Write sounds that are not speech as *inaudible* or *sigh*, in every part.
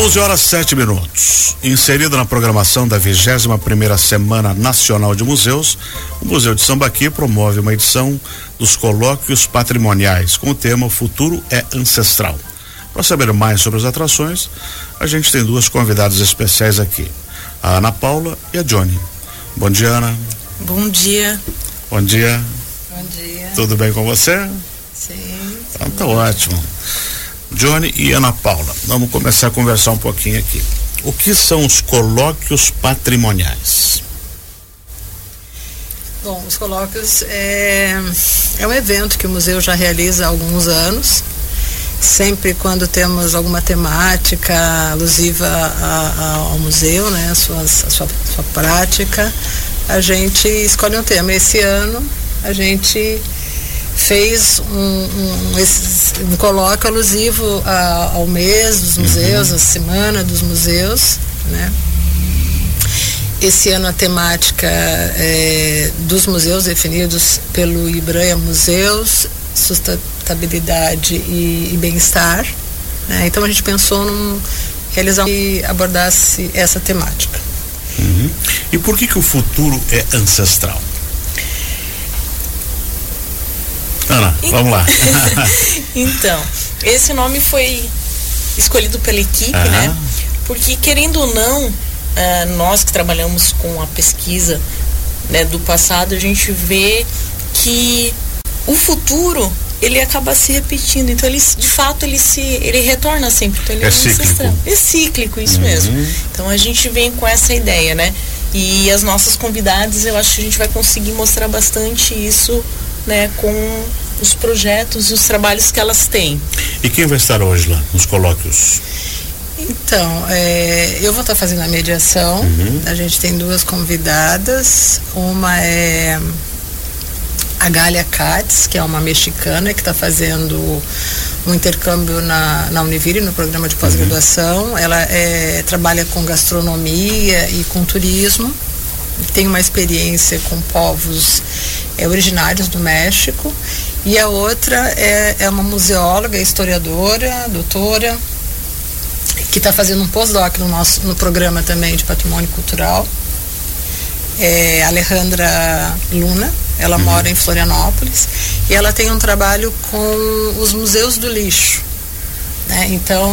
11 horas 7 minutos. Inserido na programação da 21 primeira Semana Nacional de Museus, o Museu de Sambaqui promove uma edição dos colóquios patrimoniais com o tema O Futuro é Ancestral. Para saber mais sobre as atrações, a gente tem duas convidadas especiais aqui, a Ana Paula e a Johnny. Bom dia, Ana. Bom dia. Bom dia. Bom dia. Tudo bem com você? Sim. Então tá ótimo. Johnny e Ana Paula, vamos começar a conversar um pouquinho aqui. O que são os colóquios patrimoniais? Bom, os colóquios é, é um evento que o museu já realiza há alguns anos. Sempre quando temos alguma temática alusiva a, a, ao museu, né, a, suas, a sua, sua prática, a gente escolhe um tema. Esse ano a gente fez um, um, um, um colóquio alusivo a, ao mês dos museus, uhum. a semana dos museus, né? Esse ano a temática é, dos museus definidos pelo IBRAM Museus, Sustentabilidade e, e Bem-Estar. Né? Então a gente pensou num realizar que abordasse essa temática. Uhum. E por que que o futuro é ancestral? Ana, vamos lá. *laughs* então, esse nome foi escolhido pela equipe, né? Porque querendo ou não, uh, nós que trabalhamos com a pesquisa né, do passado, a gente vê que o futuro ele acaba se repetindo. Então ele de fato ele se ele retorna sempre. Então, ele é, é cíclico. É cíclico, isso uhum. mesmo. Então a gente vem com essa ideia, né? E as nossas convidadas, eu acho que a gente vai conseguir mostrar bastante isso né, com os projetos e os trabalhos que elas têm. E quem vai estar hoje lá nos colóquios? Então, é, eu vou estar fazendo a mediação. Uhum. A gente tem duas convidadas. Uma é a Gália Katz, que é uma mexicana que está fazendo um intercâmbio na, na Univire, no programa de pós-graduação. Uhum. Ela é, trabalha com gastronomia e com turismo. Tem uma experiência com povos é, originários do México. E a outra é, é uma museóloga, historiadora, doutora, que está fazendo um pós-doc no nosso no programa também de patrimônio cultural. É Alejandra Luna, ela uhum. mora em Florianópolis e ela tem um trabalho com os museus do lixo. Né? Então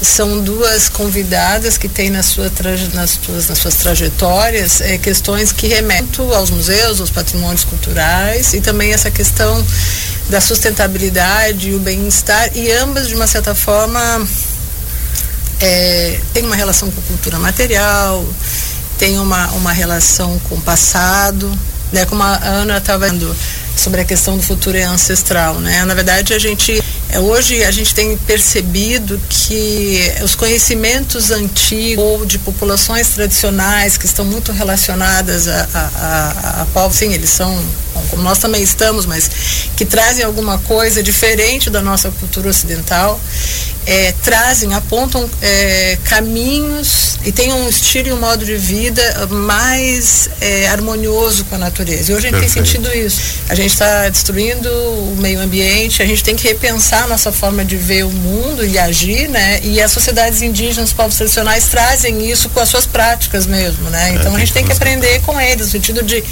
são duas convidadas que têm na sua nas, suas, nas suas trajetórias é, questões que remetem aos museus, aos patrimônios culturais e também essa questão da sustentabilidade e o bem-estar e ambas de uma certa forma é, tem uma relação com cultura material, tem uma, uma relação com o passado, né? Como a Ana estava vendo sobre a questão do futuro ancestral, né? Na verdade, a gente hoje a gente tem percebido que os conhecimentos antigos ou de populações tradicionais que estão muito relacionadas a, a, a, a povos, sim, eles são, como nós também estamos, mas que trazem alguma coisa diferente da nossa cultura ocidental, é, trazem, apontam é, caminhos e têm um estilo e um modo de vida mais é, harmonioso com a natureza. E hoje a gente Perfeito. tem sentido isso. A gente está destruindo o meio ambiente, a gente tem que repensar a nossa forma de ver o mundo e agir, né? E as sociedades indígenas, os povos tradicionais trazem isso com as suas práticas mesmo, né? Então a gente tem que aprender com eles, no sentido de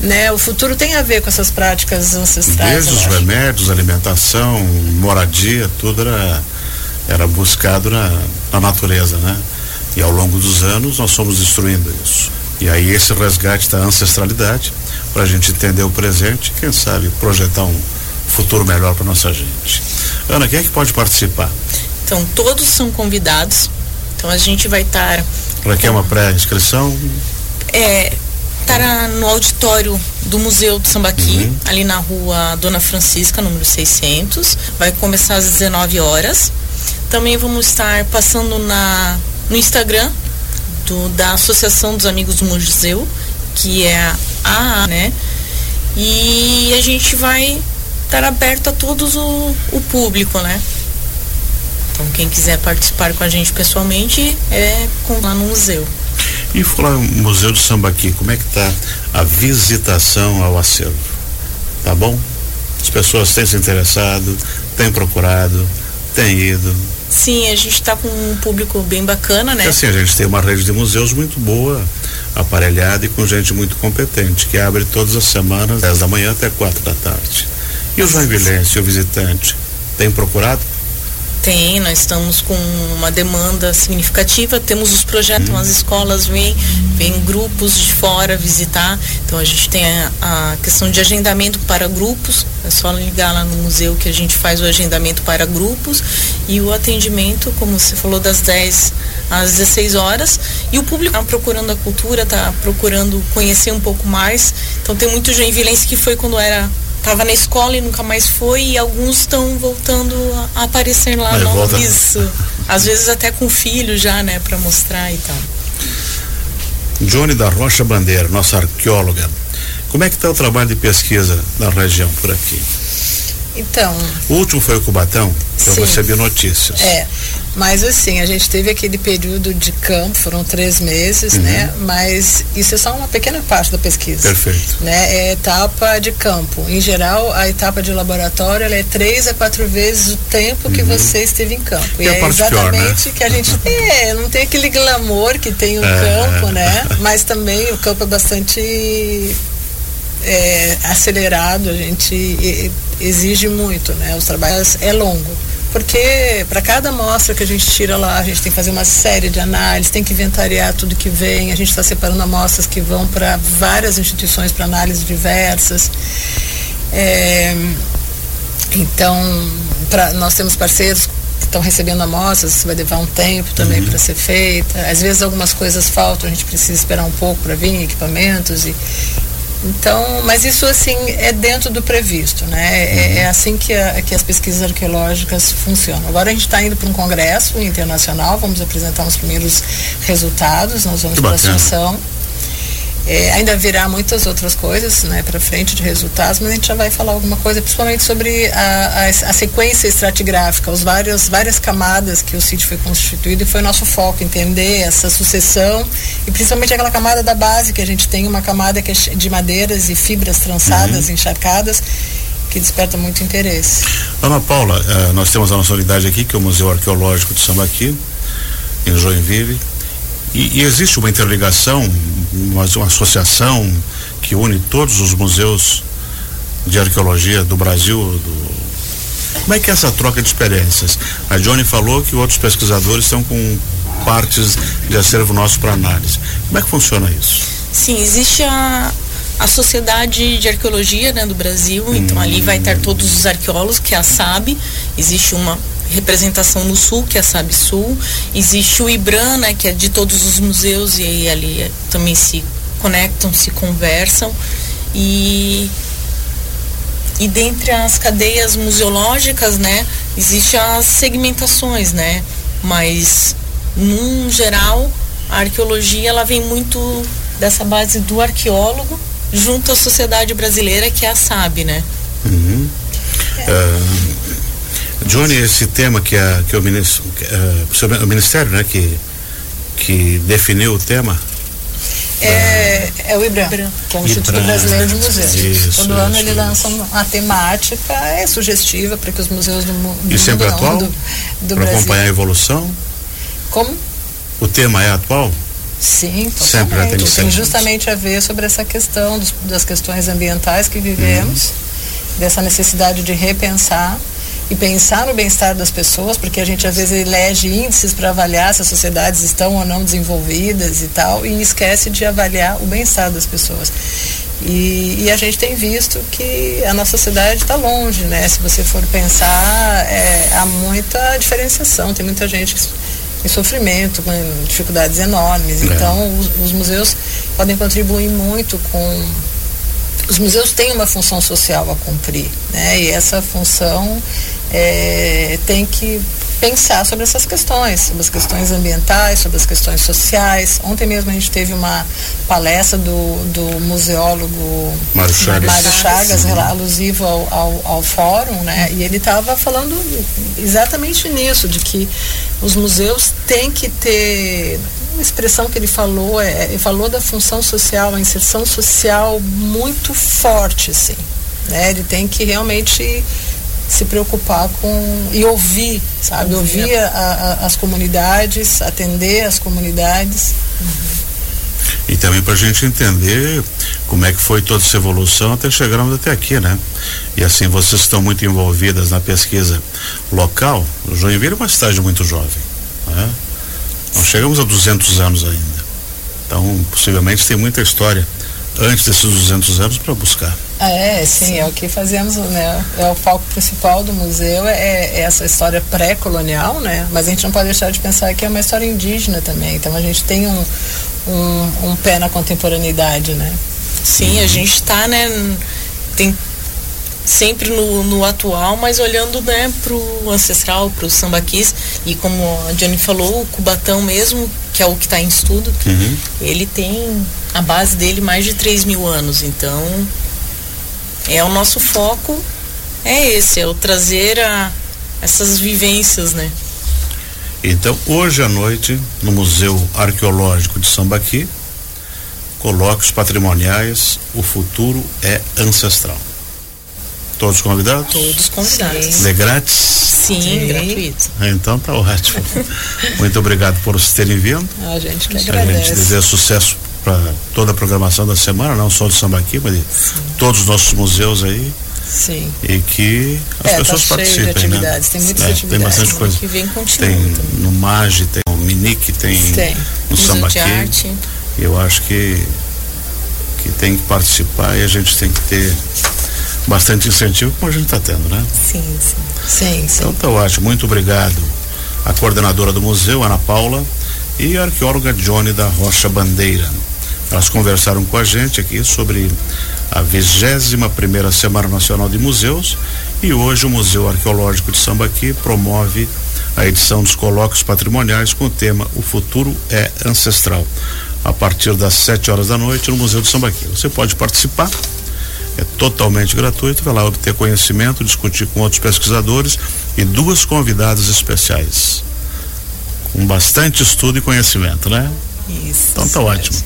né? O futuro tem a ver com essas práticas ancestrais. Desde os remédios, alimentação, moradia, tudo era era buscado na, na natureza, né? E ao longo dos anos nós fomos destruindo isso. E aí esse resgate da ancestralidade para a gente entender o presente, quem sabe projetar um futuro melhor para nossa gente. Ana, quem é que pode participar? Então todos são convidados. Então a gente vai estar. Para que é uma pré-inscrição? É, estará no auditório do Museu do Sambaqui, uhum. ali na rua Dona Francisca, número 600. Vai começar às 19 horas. Também vamos estar passando na, no Instagram do, da Associação dos Amigos do Museu, que é a AA, né? E a gente vai estar aberto a todos o, o público, né? Então quem quiser participar com a gente pessoalmente é com, lá no museu. E falar Museu do Sambaqui, como é que está a visitação ao acervo? Tá bom? As pessoas têm se interessado, têm procurado, têm ido. Sim, a gente está com um público bem bacana, né? Porque assim, a gente tem uma rede de museus muito boa, aparelhada e com gente muito competente, que abre todas as semanas, 10 da manhã até 4 da tarde. E o joinvilense, o visitante, tem procurado? Tem, nós estamos com uma demanda significativa, temos os projetos, hum. as escolas vêm, vêm grupos de fora visitar, então a gente tem a, a, questão de agendamento para grupos, é só ligar lá no museu que a gente faz o agendamento para grupos e o atendimento, como você falou, das 10 às 16 horas, e o público está procurando a cultura, está procurando conhecer um pouco mais, então tem muito joinvilense que foi quando era estava na escola e nunca mais foi e alguns estão voltando a, aparecer lá Aí, volta... isso às vezes até com filho já né para mostrar e tal. Johnny da Rocha Bandeira nossa arqueóloga. Como é que está o trabalho de pesquisa na região por aqui então o último foi o Cubatão que eu recebi notícias é mas assim, a gente teve aquele período de campo, foram três meses, uhum. né? Mas isso é só uma pequena parte da pesquisa. Perfeito. Né? É etapa de campo. Em geral, a etapa de laboratório é três a quatro vezes o tempo que uhum. você esteve em campo. E, e é exatamente pior, né? que a gente *laughs* é, não tem aquele glamour que tem o é. campo, né? Mas também o campo é bastante é, acelerado, a gente exige muito, né? Os trabalhos é longo porque para cada amostra que a gente tira lá, a gente tem que fazer uma série de análises, tem que inventariar tudo que vem, a gente está separando amostras que vão para várias instituições para análises diversas. É, então, pra, nós temos parceiros que estão recebendo amostras, isso vai levar um tempo também uhum. para ser feita. Às vezes algumas coisas faltam, a gente precisa esperar um pouco para vir equipamentos e, então, mas isso assim é dentro do previsto, né? É, uhum. é assim que, a, que as pesquisas arqueológicas funcionam. Agora a gente está indo para um congresso internacional, vamos apresentar os primeiros resultados, nós vamos para a Assunção. É, ainda virá muitas outras coisas né, para frente de resultados, mas a gente já vai falar alguma coisa, principalmente sobre a, a, a sequência estratigráfica, os vários, várias camadas que o sítio foi constituído e foi nosso foco, entender essa sucessão e principalmente aquela camada da base, que a gente tem uma camada que é de madeiras e fibras trançadas, uhum. encharcadas, que desperta muito interesse. Ana Paula, uh, nós temos a nossa unidade aqui, que é o Museu Arqueológico de Sambaqui, em Joinville. E, e, existe uma interligação, uma, uma, associação que une todos os museus de arqueologia do Brasil. Do... Como é que é essa troca de experiências? A Johnny falou que outros pesquisadores estão com partes de acervo nosso para análise. Como é que funciona isso? Sim, existe a, a Sociedade de Arqueologia né, do Brasil, hum. então ali vai estar todos os arqueólogos, que a SAB, existe uma representação no Sul, que é a SAB Sul. Existe o IBRAN, né, que é de todos os museus, e aí ali também se conectam, se conversam. E, e dentre as cadeias museológicas, né, existem as segmentações, né? Mas, num geral, a arqueologia ela vem muito dessa base do arqueólogo junto à sociedade brasileira, que é a SAB, né? Uhum. É. Uh Johnny, esse tema que, a, que o, ministro, uh, o Ministério, né, que, que definiu o tema, é, é o IBRAM, que é o Instituto IBRAM, Brasileiro de Museus. Isso, Todo isso, ano ele lança uma temática, é sugestiva para que os museus do, do e sempre mundo, atual? do, do Para acompanhar a evolução? Como? O tema é atual? Sim, sempre totalmente. Tem justamente a ver sobre essa questão dos, das questões ambientais que vivemos, uhum. dessa necessidade de repensar e pensar no bem-estar das pessoas, porque a gente às vezes elege índices para avaliar se as sociedades estão ou não desenvolvidas e tal, e esquece de avaliar o bem-estar das pessoas. E, e, a gente tem visto que a nossa sociedade está longe, né? Se você for pensar, é, há muita diferenciação, tem muita gente em sofrimento, com dificuldades enormes. É. Então, os, os museus podem contribuir muito com os museus têm uma função social a cumprir, né? E essa função é, tem que pensar sobre essas questões, sobre as questões ambientais, sobre as questões sociais. Ontem mesmo a gente teve uma palestra do, do museólogo Mário Chagas, Mário Chagas alusivo ao, ao, ao, fórum, né? E ele estava falando exatamente nisso, de que os museus têm que ter uma expressão que ele falou, é, ele falou da função social, a inserção social muito forte, assim. Né? Ele tem que realmente se preocupar com e ouvir, sabe? Ouvir, ouvir a, a, as comunidades, atender as comunidades. Uhum. E também para a gente entender como é que foi toda essa evolução até chegarmos até aqui, né? E assim, vocês estão muito envolvidas na pesquisa local. O Joinville é uma cidade muito jovem. Né? Nós chegamos a 200 anos ainda. Então, possivelmente tem muita história antes desses 200 anos para buscar. Ah, é, sim, sim, é o que fazemos, né? É o foco principal do museu é, é essa história pré-colonial, né? Mas a gente não pode deixar de pensar que é uma história indígena também. Então a gente tem um, um, um pé na contemporaneidade, né? Sim, a gente está, né? Tem sempre no, no atual, mas olhando né, para o ancestral, para o sambaquis. E como a Johnny falou, o Cubatão mesmo, que é o que está em estudo, uhum. ele tem a base dele mais de 3 mil anos. Então, é o nosso foco, é esse, é o trazer a, essas vivências, né? Então, hoje à noite, no Museu Arqueológico de Sambaqui, colóquios patrimoniais, o futuro é ancestral. Todos convidados? Todos convidados. De grátis? Sim, Sim. gratuito. Então tá ótimo. Muito obrigado por vocês terem vindo. A gente que agradece. A gente deseja sucesso para toda a programação da semana, não só do Sambaqui, mas de Sim. todos os nossos museus aí. Sim. E que as é, tá pessoas tá participem. De atividades, né? Tem muitas é, atividades. Tem bastante coisa. Que vem continua, tem no MAGE, tem no Minique, tem, tem. no Sambaqui. Eu acho que, que tem que participar e a gente tem que ter bastante incentivo como a gente está tendo, né? Sim, sim. Sim, sim. Então tá ótimo. Muito obrigado. A coordenadora do museu, Ana Paula, e a arqueóloga Johnny da Rocha Bandeira. Elas conversaram com a gente aqui sobre a 21 primeira Semana Nacional de Museus e hoje o Museu Arqueológico de Sambaqui promove a edição dos colóquios patrimoniais com o tema O Futuro é Ancestral, a partir das 7 horas da noite no Museu de Sambaqui. Você pode participar, é totalmente gratuito, vai lá obter conhecimento, discutir com outros pesquisadores e duas convidadas especiais, com bastante estudo e conhecimento, né? Isso. Então tá ótimo.